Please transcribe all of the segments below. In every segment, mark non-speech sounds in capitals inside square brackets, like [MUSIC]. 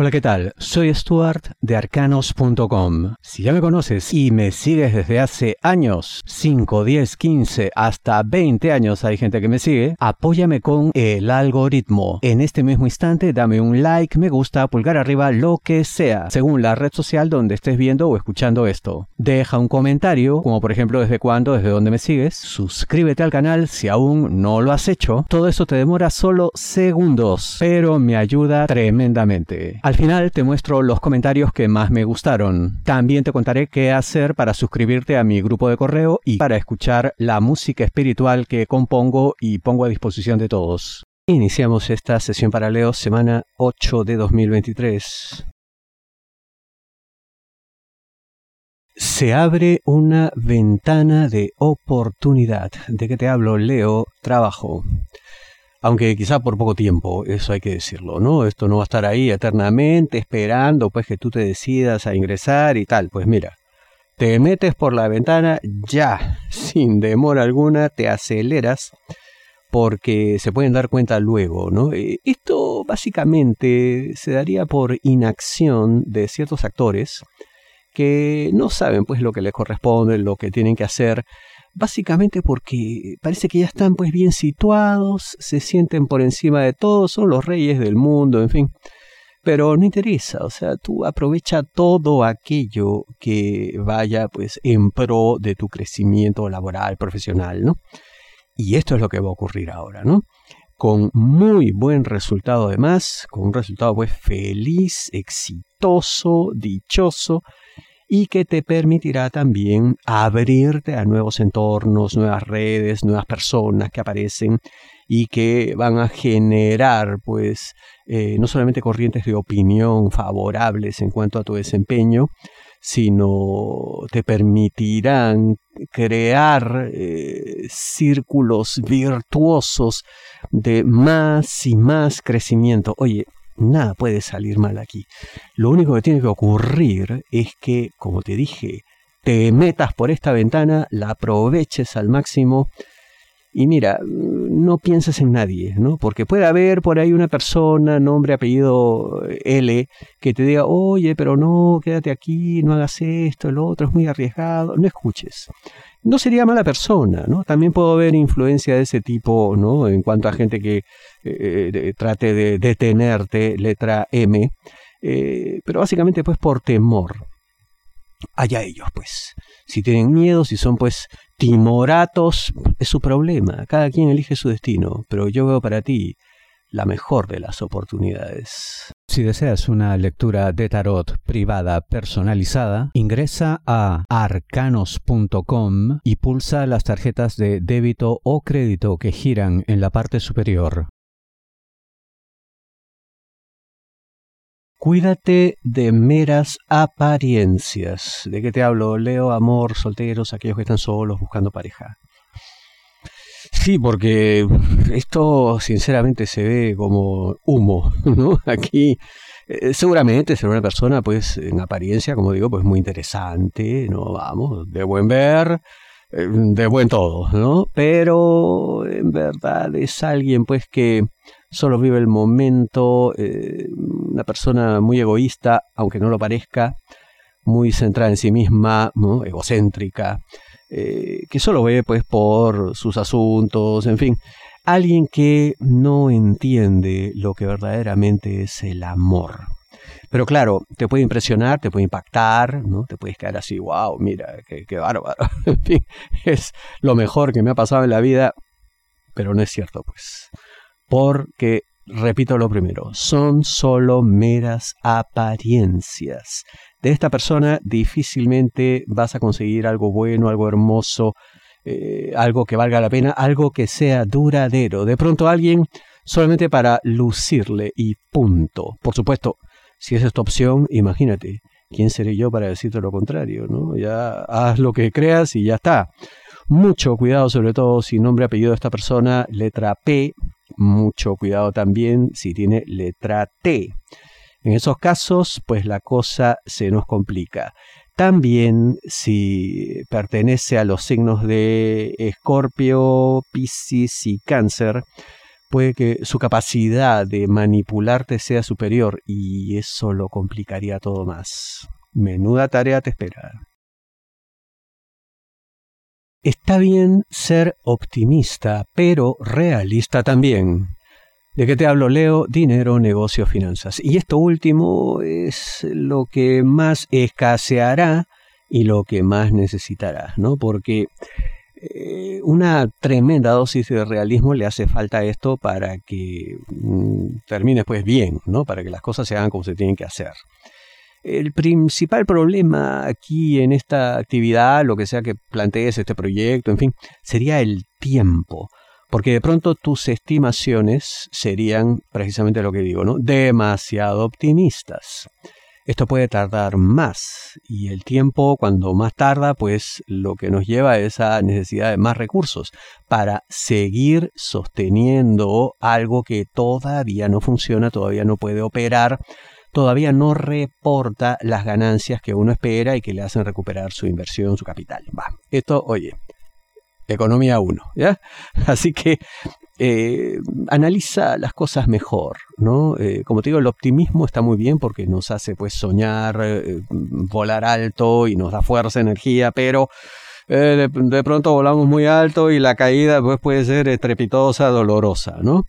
Hola, ¿qué tal? Soy Stuart de arcanos.com. Si ya me conoces y me sigues desde hace años, 5, 10, 15, hasta 20 años hay gente que me sigue, apóyame con el algoritmo. En este mismo instante dame un like, me gusta, pulgar arriba, lo que sea, según la red social donde estés viendo o escuchando esto. Deja un comentario, como por ejemplo desde cuándo, desde dónde me sigues. Suscríbete al canal si aún no lo has hecho. Todo eso te demora solo segundos, pero me ayuda tremendamente. Al final te muestro los comentarios que más me gustaron. También te contaré qué hacer para suscribirte a mi grupo de correo y para escuchar la música espiritual que compongo y pongo a disposición de todos. Iniciamos esta sesión para Leo semana 8 de 2023. Se abre una ventana de oportunidad. ¿De qué te hablo, Leo? Trabajo aunque quizá por poco tiempo, eso hay que decirlo, ¿no? Esto no va a estar ahí eternamente esperando pues que tú te decidas a ingresar y tal. Pues mira, te metes por la ventana ya, [LAUGHS] sin demora alguna, te aceleras porque se pueden dar cuenta luego, ¿no? Esto básicamente se daría por inacción de ciertos actores que no saben pues lo que les corresponde, lo que tienen que hacer básicamente porque parece que ya están pues bien situados, se sienten por encima de todo, son los reyes del mundo, en fin. Pero no interesa, o sea, tú aprovecha todo aquello que vaya pues en pro de tu crecimiento laboral, profesional, ¿no? Y esto es lo que va a ocurrir ahora, ¿no? Con muy buen resultado además, con un resultado pues feliz, exitoso, dichoso, y que te permitirá también abrirte a nuevos entornos, nuevas redes, nuevas personas que aparecen y que van a generar pues eh, no solamente corrientes de opinión favorables en cuanto a tu desempeño, sino te permitirán crear eh, círculos virtuosos de más y más crecimiento. Oye, nada puede salir mal aquí. Lo único que tiene que ocurrir es que, como te dije, te metas por esta ventana, la aproveches al máximo y mira, no pienses en nadie, ¿no? Porque puede haber por ahí una persona, nombre, apellido L, que te diga, oye, pero no, quédate aquí, no hagas esto, lo otro, es muy arriesgado, no escuches no sería mala persona, ¿no? También puedo ver influencia de ese tipo, ¿no? En cuanto a gente que eh, trate de detenerte, letra M, eh, pero básicamente pues por temor. Allá ellos, pues. Si tienen miedo, si son pues timoratos, es su problema. Cada quien elige su destino, pero yo veo para ti la mejor de las oportunidades. Si deseas una lectura de tarot privada personalizada, ingresa a arcanos.com y pulsa las tarjetas de débito o crédito que giran en la parte superior. Cuídate de meras apariencias. ¿De qué te hablo? Leo, amor, solteros, aquellos que están solos buscando pareja. Sí, porque esto sinceramente se ve como humo, ¿no? [LAUGHS] Aquí eh, seguramente será una persona, pues, en apariencia, como digo, pues muy interesante, ¿no? Vamos, de buen ver, eh, de buen todo, ¿no? Pero en verdad es alguien, pues, que solo vive el momento, eh, una persona muy egoísta, aunque no lo parezca, muy centrada en sí misma, egocéntrica, eh, que solo ve pues por sus asuntos, en fin, alguien que no entiende lo que verdaderamente es el amor. Pero claro, te puede impresionar, te puede impactar, ¿no? Te puedes quedar así, wow, mira, qué, qué bárbaro. [LAUGHS] en fin, es lo mejor que me ha pasado en la vida, pero no es cierto, pues. Porque repito lo primero, son solo meras apariencias de esta persona difícilmente vas a conseguir algo bueno, algo hermoso, eh, algo que valga la pena, algo que sea duradero. De pronto alguien solamente para lucirle y punto. Por supuesto, si es esta opción, imagínate, ¿quién seré yo para decirte lo contrario? ¿no? Ya haz lo que creas y ya está. Mucho cuidado sobre todo si nombre apellido de esta persona, letra P. Mucho cuidado también si tiene letra T. En esos casos, pues la cosa se nos complica. También si pertenece a los signos de Escorpio, Piscis y Cáncer, puede que su capacidad de manipularte sea superior y eso lo complicaría todo más. Menuda tarea te espera. Está bien ser optimista, pero realista también. ¿De qué te hablo, Leo? Dinero, negocio, finanzas. Y esto último es lo que más escaseará y lo que más necesitarás, ¿no? Porque eh, una tremenda dosis de realismo le hace falta a esto para que mm, termine pues bien, ¿no? Para que las cosas se hagan como se tienen que hacer. El principal problema aquí en esta actividad, lo que sea que plantees este proyecto, en fin, sería el tiempo. Porque de pronto tus estimaciones serían precisamente lo que digo, ¿no? Demasiado optimistas. Esto puede tardar más y el tiempo cuando más tarda pues lo que nos lleva a necesidad de más recursos para seguir sosteniendo algo que todavía no funciona, todavía no puede operar, todavía no reporta las ganancias que uno espera y que le hacen recuperar su inversión, su capital. Va, esto, oye, economía 1, ¿ya? [LAUGHS] Así que eh, analiza las cosas mejor, ¿no? Eh, como te digo, el optimismo está muy bien porque nos hace pues soñar, eh, volar alto y nos da fuerza, energía, pero de, pronto volamos muy alto y la caída pues, puede ser estrepitosa, dolorosa, ¿no?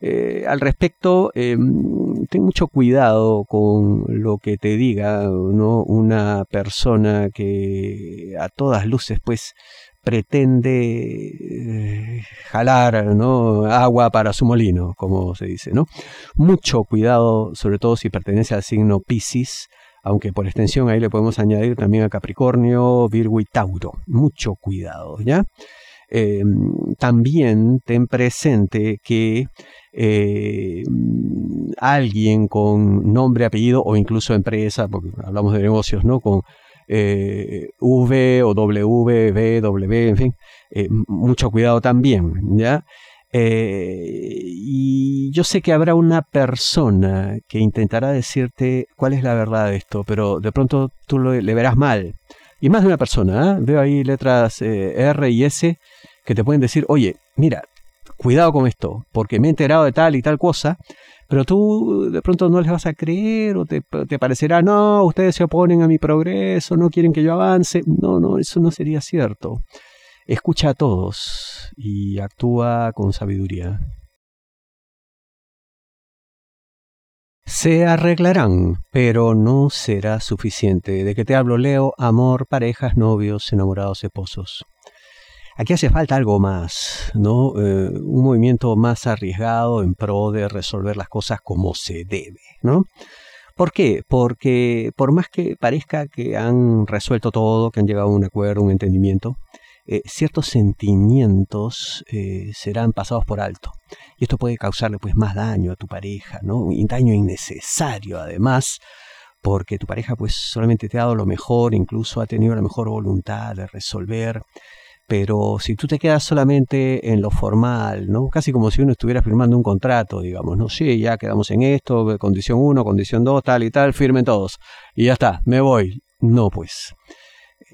Al respecto, ten mucho cuidado con lo que te diga una persona que a todas luces pues pretende eh, jalar agua para su molino, como se dice. ¿no? Mucho cuidado, sobre todo si pertenece al signo Pisces, aunque por extensión ahí le podemos añadir también a Capricornio, Virgo y Tauro. Mucho cuidado, ¿ya? Eh, también ten presente que eh, alguien con nombre, apellido o incluso empresa, porque hablamos de negocios, ¿no? Con eh, v o W, V, W, en fin, mucho cuidado también, ¿ya? Y yo sé que habrá una persona que intentará decirte cuál es la verdad de esto, pero de pronto tú le verás mal. Y más de una persona, veo ahí letras R y S que te pueden decir, oye, mira, cuidado con esto, porque me he enterado de tal y tal cosa, pero tú de pronto no les vas a creer o te, parecerá, no, ustedes se oponen a mi progreso, no quieren que yo avance. No, no, eso no sería cierto. Escucha a todos y actúa con sabiduría. Se arreglarán, pero no será suficiente. ¿De que te hablo, Leo? Amor, parejas, novios, enamorados, esposos. Aquí hace falta algo más, ¿no? Eh, un movimiento más arriesgado en pro de resolver las cosas como se debe, ¿no? ¿Por qué? Porque por más que parezca que han resuelto todo, que han llegado a un acuerdo, un entendimiento, eh, ciertos sentimientos eh, serán pasados por alto. Y esto puede causarle pues más daño a tu pareja, ¿no? Un daño innecesario además, porque tu pareja pues solamente te ha dado lo mejor, incluso ha tenido la mejor voluntad de resolver pero si tú te quedas solamente en lo formal, ¿no? Casi como si uno estuviera firmando un contrato, digamos, ¿no? Sí, ya quedamos en esto, condición 1, condición 2, tal y tal, firmen todos. Y ya está, me voy. No, pues.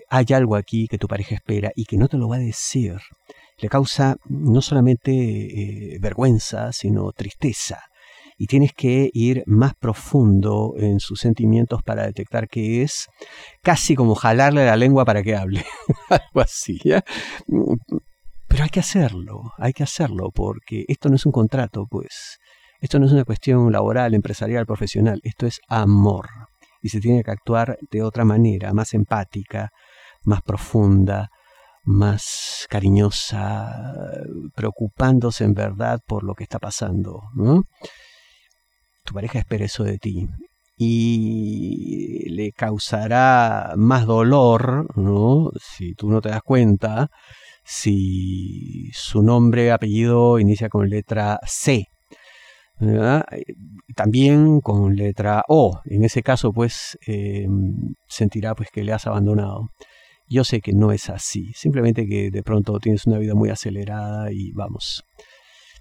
Hay algo aquí que tu pareja espera y que no te lo va a decir. Le causa no solamente eh, vergüenza, sino tristeza y tienes que ir más profundo en sus sentimientos para detectar que es casi como jalarle la lengua para que hable, [LAUGHS] algo así. Pero hay que hacerlo, hay que hacerlo, porque esto no es un contrato, pues. Esto no es una cuestión laboral, empresarial, profesional, esto es amor. Y se tiene que actuar de otra manera, más empática, más profunda, más cariñosa, preocupándose en verdad por lo que está pasando. ¿no? tu pareja espera eso de ti y le causará más dolor, ¿no? Si tú no te das cuenta, si su nombre, apellido inicia con letra C. También con letra O. En ese caso, pues, em, sentirá pues que le has abandonado. Yo sé que no es así. Simplemente que de pronto tienes una vida muy acelerada y vamos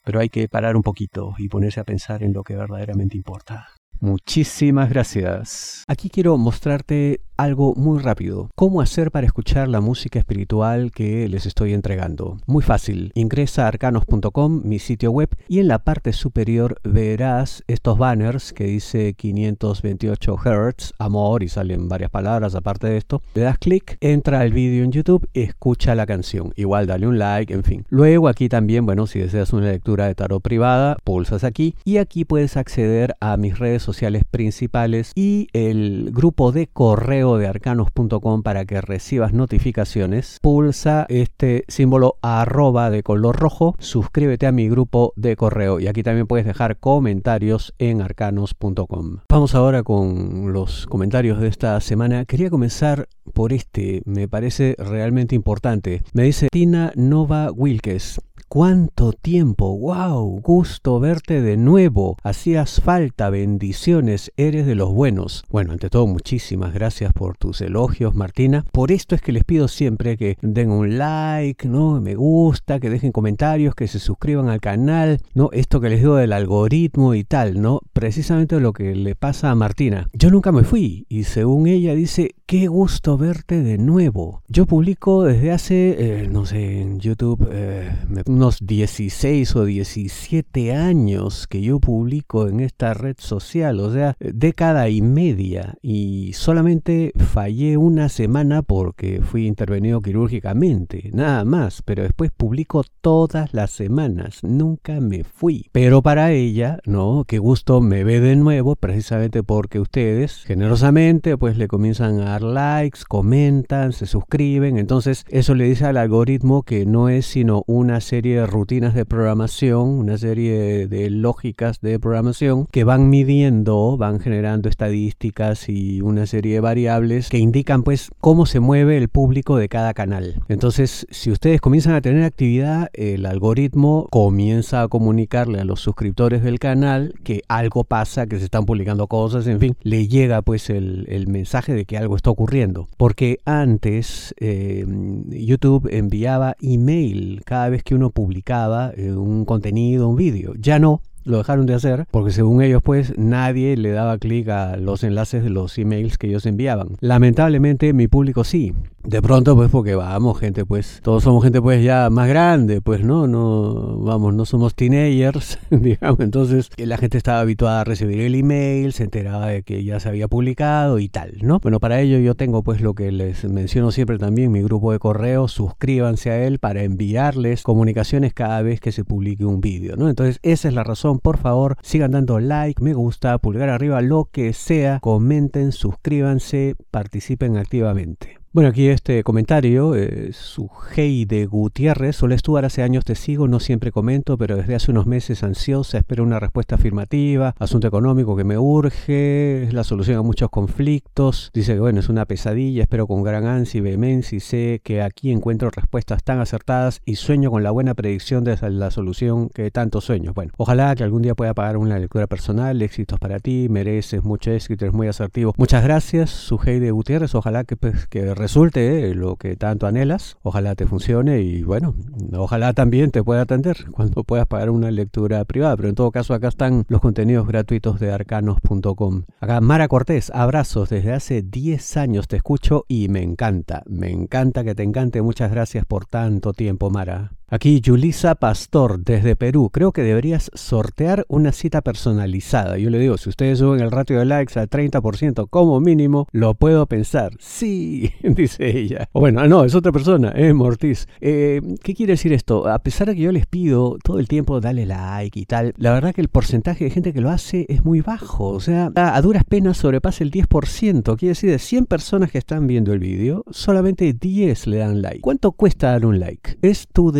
pero hay que parar un poquito y ponerse a pensar en lo que verdaderamente importa. Muchísimas gracias. Aquí quiero mostrarte algo muy rápido. ¿Cómo hacer para escuchar la música espiritual que les estoy entregando? Muy fácil. Ingresa a arcanos.com, mi sitio web, y en la parte superior verás estos banners que dice 528 Hz, amor, y salen varias palabras aparte de esto. Le das clic, entra al vídeo en YouTube, escucha la canción. Igual dale un like, en fin. Luego aquí también, bueno, si deseas una lectura de tarot privada, pulsas aquí y aquí puedes acceder a mis redes sociales principales y el grupo de correo de arcanos.com para que recibas notificaciones. Pulsa este símbolo arroba de color rojo, suscríbete a mi grupo de correo y aquí también puedes dejar comentarios en arcanos.com. Vamos ahora con los comentarios de esta semana. Quería comenzar por este, me parece realmente importante. Me dice Tina Nova Wilkes. ¿Cuánto tiempo? ¡Wow! Gusto verte de nuevo. Hacías falta, bendiciones, eres de los buenos. Bueno, ante todo, muchísimas gracias por tus elogios, Martina. Por esto es que les pido siempre que den un like, ¿no? Me gusta, que dejen comentarios, que se suscriban al canal, ¿no? Esto que les digo del algoritmo y tal, ¿no? Precisamente lo que le pasa a Martina. Yo nunca me fui y según ella dice, qué gusto verte de nuevo. Yo publico desde hace, eh, no sé, en YouTube, eh, unos 16 o 17 años que yo publico en esta red social, o sea, década y media, y solamente fallé una semana porque fui intervenido quirúrgicamente, nada más, pero después publico todas las semanas, nunca me fui. Pero para ella, no, qué gusto me ve de nuevo, precisamente porque ustedes generosamente pues le comienzan a dar likes, comentan, se suscriben, entonces eso le dice al algoritmo que no es sino una serie de rutinas de programación, una serie de lógicas de programación que van midiendo, van generando estadísticas y una serie de variables que indican pues cómo se mueve el público de cada canal. Entonces, si ustedes comienzan a tener actividad, el algoritmo comienza a comunicarle a los suscriptores del canal que algo pasa, que se están publicando cosas, en fin, le llega pues el, mensaje de que algo está ocurriendo. Porque antes eh, YouTube enviaba email cada vez que uno publicaba eh, un contenido, un vídeo. Ya no, lo dejaron de hacer porque según ellos pues nadie le daba clic a los enlaces de los emails que ellos enviaban. Lamentablemente mi público sí. De pronto pues porque vamos gente pues todos somos gente pues ya más grande pues no no vamos no somos teenagers [LAUGHS] digamos. Entonces la gente estaba habituada a recibir el email se enteraba de que ya se había publicado y tal no bueno para ello yo tengo pues lo que les menciono siempre también mi grupo de correo. Suscríbanse a él para enviarles comunicaciones cada vez que se publique un vídeo no entonces esa es la razón por favor, sigan dando like, me gusta, pulgar arriba, lo que sea, comenten, suscríbanse, participen activamente. Bueno, aquí este comentario, eh, su hey de Gutiérrez, Hola Stuart, hace años te sigo, no siempre comento, pero desde hace unos meses ansiosa, espero una respuesta afirmativa, asunto económico que me urge, es la solución a muchos conflictos, dice que bueno, es una pesadilla, espero con gran ansia y vehemencia y sé que aquí encuentro respuestas tan acertadas y sueño con la buena predicción de la solución que tanto sueño. Bueno, ojalá que algún día pueda pagar una lectura personal, éxitos para ti, mereces mucho éxito, eres muy asertivo. Muchas gracias, su hey de Gutiérrez, ojalá que, pues, que resulte eh, lo que tanto anhelas. Ojalá te funcione y bueno, ojalá también te pueda atender [LAUGHS] cuando puedas pagar una lectura privada. Pero en todo caso acá están los contenidos gratuitos de arcanos.com. Acá Mara Cortés, abrazos. Desde hace 10 años te escucho y me encanta. Me encanta que te encante. Muchas gracias por tanto tiempo, Mara. Aquí Yulisa Pastor desde Perú. Creo que deberías sortear una cita personalizada. Yo le digo, si ustedes suben el ratio de likes al 30% como mínimo, lo puedo pensar. Sí, [LAUGHS] dice ella. O bueno, no, es otra persona, es Mortiz. Eh, ¿Qué quiere decir esto? A pesar de que yo les pido todo el tiempo dale like y tal, la verdad que el porcentaje de gente que lo hace es muy bajo. O sea, a duras penas sobrepasa el 10%. Quiere decir, de 100 personas que están viendo el vídeo, solamente 10 le dan like. ¿Cuánto cuesta dar un like? Es tu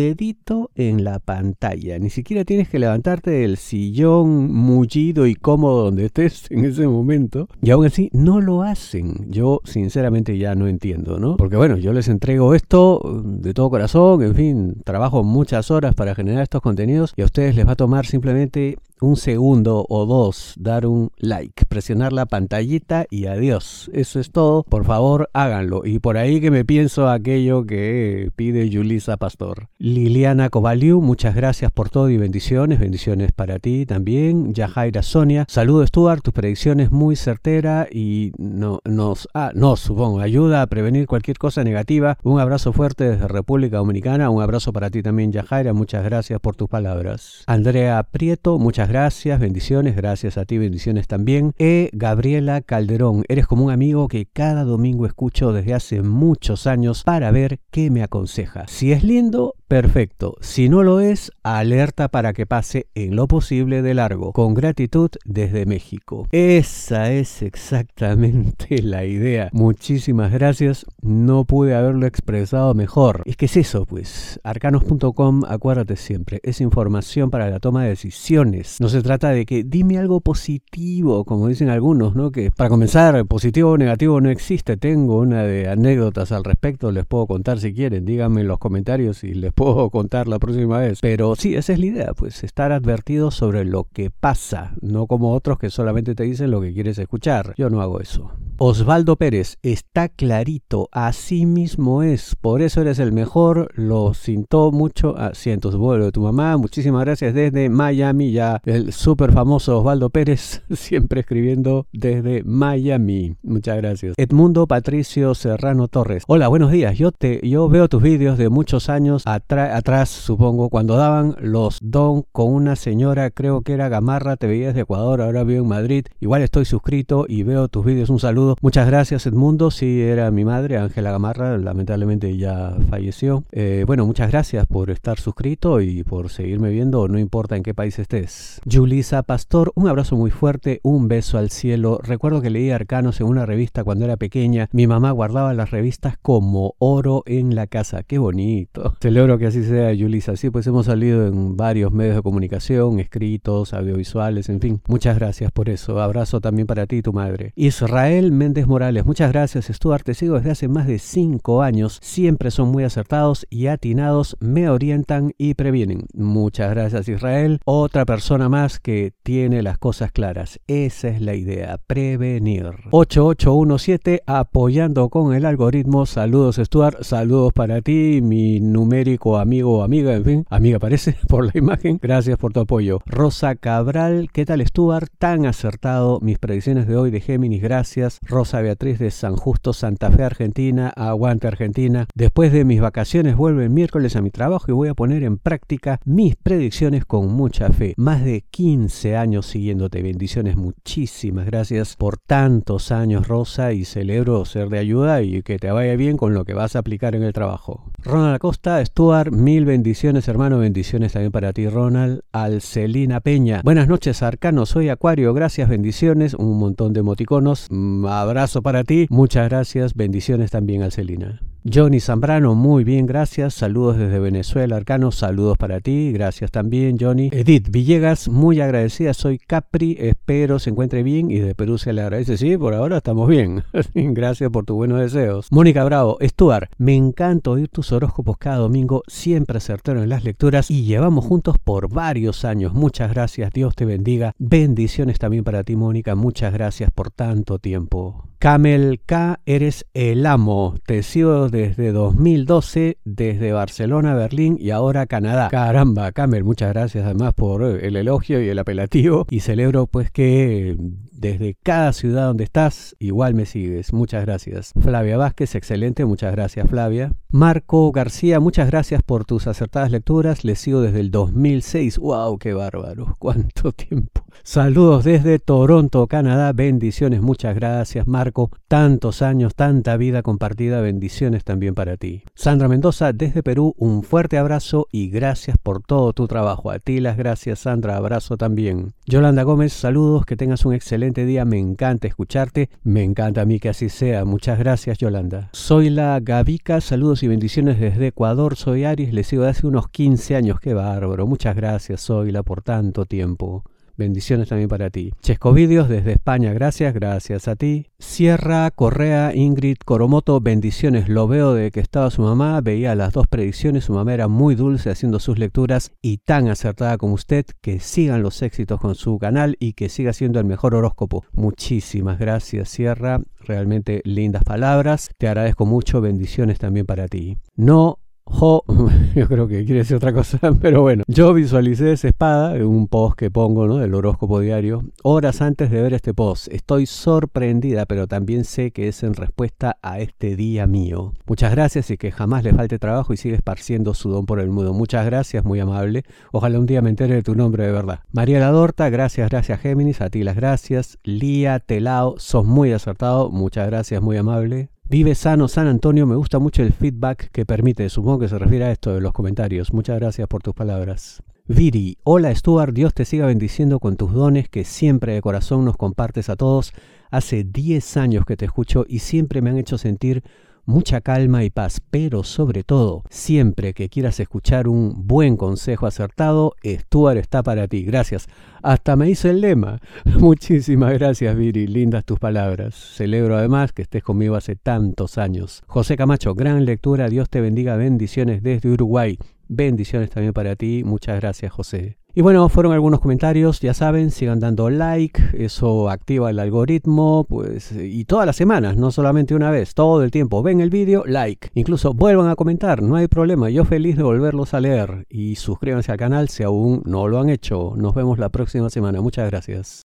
en la pantalla. Ni siquiera tienes que levantarte del sillón mullido y cómodo donde estés en ese momento. Y aún así no lo hacen. Yo sinceramente ya no entiendo, ¿no? Porque bueno, yo les entrego esto de todo corazón, en fin, trabajo muchas horas para generar estos contenidos y a ustedes les va a tomar simplemente un segundo o dos, dar un like, presionar la pantallita y adiós. Eso es todo. Por favor, háganlo. Y por ahí que me pienso aquello que pide Yulisa Pastor. Liliana Covaliu, muchas gracias por todo y bendiciones. Bendiciones para ti también. Yajaira Sonia, saludos Stuart, tus predicciones muy certera y no, nos, ah, nos, supongo, ayuda a prevenir cualquier cosa negativa. Un abrazo fuerte desde República Dominicana. Un abrazo para ti también, Yajaira. Muchas gracias por tus palabras. Andrea Prieto, muchas gracias, bendiciones, gracias a ti, bendiciones también. E. Gabriela Calderón, eres como un amigo que cada domingo escucho desde hace muchos años para ver qué me aconseja. Si es lindo, perfecto. Si no lo es, alerta para que pase en lo posible de largo. Con gratitud desde México. Esa es exactamente [LAUGHS] la idea. Muchísimas gracias. No pude haberlo expresado mejor. Es que es eso, pues. Arcanos.com, acuérdate siempre, es información para la toma de decisiones. No se trata de que dime algo positivo, como dicen algunos, ¿no? Que para comenzar, positivo o negativo no existe. Tengo una de anécdotas al respecto, les puedo contar si quieren. Díganme en los comentarios y les puedo [LAUGHS] contar la próxima vez. Pero sí, esa es la idea, pues estar advertido sobre lo que pasa, no como otros que solamente te dicen lo que quieres escuchar. Yo no hago eso. Osvaldo Pérez, está clarito, así mismo es, por eso eres el mejor, lo sintió mucho, siento su vuelo de tu mamá, muchísimas gracias desde Miami, ya el súper famoso Osvaldo Pérez, [LAUGHS] siempre escribiendo desde Miami, muchas gracias. Edmundo Patricio Serrano Torres, hola, buenos días, yo, te, yo veo tus vídeos de muchos años atrás, supongo, cuando daban los don con una señora, creo que era Gamarra, te veías de Ecuador, ahora vivo en Madrid, igual estoy suscrito y veo tus vídeos, un saludo Muchas gracias Edmundo, sí era mi madre, Ángela Gamarra, lamentablemente ya falleció. Eh, bueno, muchas gracias por estar suscrito y por seguirme viendo, no importa en qué país estés. Julisa Pastor, un abrazo muy fuerte, un beso al cielo. Recuerdo que leí Arcanos en una revista cuando era pequeña. Mi mamá guardaba las revistas como oro en la casa. Qué bonito. Celebro que así sea, Julisa. Sí, pues hemos salido en varios medios de comunicación, escritos, audiovisuales, en fin. Muchas gracias por eso. Abrazo también para ti y tu madre. Israel Méndez Morales, muchas gracias Stuart, te sigo desde hace más de 5 años, siempre son muy acertados y atinados, me orientan y previenen. Muchas gracias Israel, otra persona más que tiene las cosas claras, esa es la idea, prevenir. 8817, apoyando con el algoritmo, saludos Stuart, saludos para ti, mi numérico amigo o amiga, en fin, amiga parece [LAUGHS] por la imagen, gracias por tu apoyo. Rosa Cabral, ¿qué tal Stuart? Tan acertado, mis predicciones de hoy de Géminis, gracias. Rosa Beatriz de San Justo, Santa Fe, Argentina, aguante Argentina. Después de mis vacaciones vuelvo el miércoles a mi trabajo y voy a poner en práctica mis predicciones con mucha fe. Más de 15 años siguiéndote. Bendiciones, muchísimas gracias por tantos años, Rosa, y celebro ser de ayuda y que te vaya bien con lo que vas a aplicar en el trabajo. Ronald Acosta, Stuart, mil bendiciones, hermano, bendiciones también para ti, Ronald. Alcelina Peña, buenas noches, Arcano, soy Acuario, gracias, bendiciones, un montón de emoticonos. Mm, abrazo para ti. Muchas gracias. Bendiciones también al Celina. Johnny Zambrano, muy bien, gracias. Saludos desde Venezuela, Arcano. Saludos para ti. Gracias también, Johnny. Edith Villegas, muy agradecida. Soy Capri. Espero se encuentre bien y de Perú se le agradece. Sí, por ahora estamos bien. [LAUGHS] gracias por tus buenos deseos. Mónica Bravo, Stuart, me encanta oír tus horóscopos cada domingo. Siempre acertaron en las lecturas y llevamos juntos por varios años. Muchas gracias. Dios te bendiga. Bendiciones también para ti, Mónica. Muchas gracias por tanto tiempo. Camel K, eres el amo. Te sigo desde 2012, desde Barcelona, Berlín y ahora Canadá. Caramba, Camel, muchas gracias además por el elogio y el apelativo. Y celebro pues que desde cada ciudad donde estás, igual me sigues. Muchas gracias. Flavia Vázquez, excelente. Muchas gracias, Flavia. Marco García, muchas gracias por tus acertadas lecturas. Les sigo desde el 2006. ¡Wow! ¡Qué bárbaro! [LAUGHS] ¿Cuánto tiempo? Saludos desde Toronto, Canadá. Bendiciones. Muchas gracias, Marco. Tantos años, tanta vida compartida. Bendiciones también para ti. Sandra Mendoza, desde Perú, un fuerte abrazo y gracias por todo tu trabajo. A ti las gracias, Sandra. Abrazo también. Yolanda Gómez, saludos. Que tengas un excelente día, me encanta escucharte, me encanta a mí que así sea. Muchas gracias, Yolanda. Soy la Gavica, saludos y bendiciones desde Ecuador. Soy Aries, le sigo de hace unos 15 años, qué bárbaro. Muchas gracias, Soyla, por tanto tiempo. Bendiciones también para ti. Chesco Vídeos desde España, gracias, gracias a ti. Sierra Correa, Ingrid Coromoto, bendiciones. Lo veo de que estaba su mamá, veía las dos predicciones, su mamá era muy dulce haciendo sus lecturas y tan acertada como usted. Que sigan los éxitos con su canal y que siga siendo el mejor horóscopo. Muchísimas gracias, Sierra. Realmente lindas palabras. Te agradezco mucho. Bendiciones también para ti. No Jo, [LAUGHS] yo creo que quiere decir otra cosa, [LAUGHS] pero bueno, yo visualicé esa espada en un post que pongo, ¿no? Del horóscopo diario, horas antes de ver este post. Estoy sorprendida, pero también sé que es en respuesta a este día mío. Muchas gracias y que jamás le falte trabajo y sigue esparciendo su don por el mundo. Muchas gracias, muy amable. Ojalá un día me entere de tu nombre de verdad. María Ladorta, gracias, gracias Géminis, a ti las gracias. Lía Telao, sos muy acertado, muchas gracias, muy amable. Vive sano San Antonio, me gusta mucho el feedback que permite, supongo que se refiere a esto de los comentarios. Muchas gracias por tus palabras. Viri, hola Stuart, Dios te siga bendiciendo con tus dones que siempre de corazón nos compartes a todos. Hace 10 años que te escucho y siempre me han hecho sentir mucha calma y paz, pero sobre todo, siempre que quieras escuchar un buen consejo acertado, Stuart está para ti. Gracias. Hasta me hizo el lema. [LAUGHS] Muchísimas gracias, Viri. Lindas tus palabras. Celebro además que estés conmigo hace tantos años. José Camacho, gran lectura. Dios te bendiga. Bendiciones desde Uruguay. Bendiciones también para ti. Muchas gracias, José. Y bueno, fueron algunos comentarios, ya saben, sigan dando like, eso activa el algoritmo, pues, y todas las semanas, no solamente una vez, todo el tiempo. Ven el vídeo, like. Incluso vuelvan a comentar, no hay problema, yo feliz de volverlos a leer. Y suscríbanse al canal si aún no lo han hecho. Nos vemos la próxima semana, muchas gracias.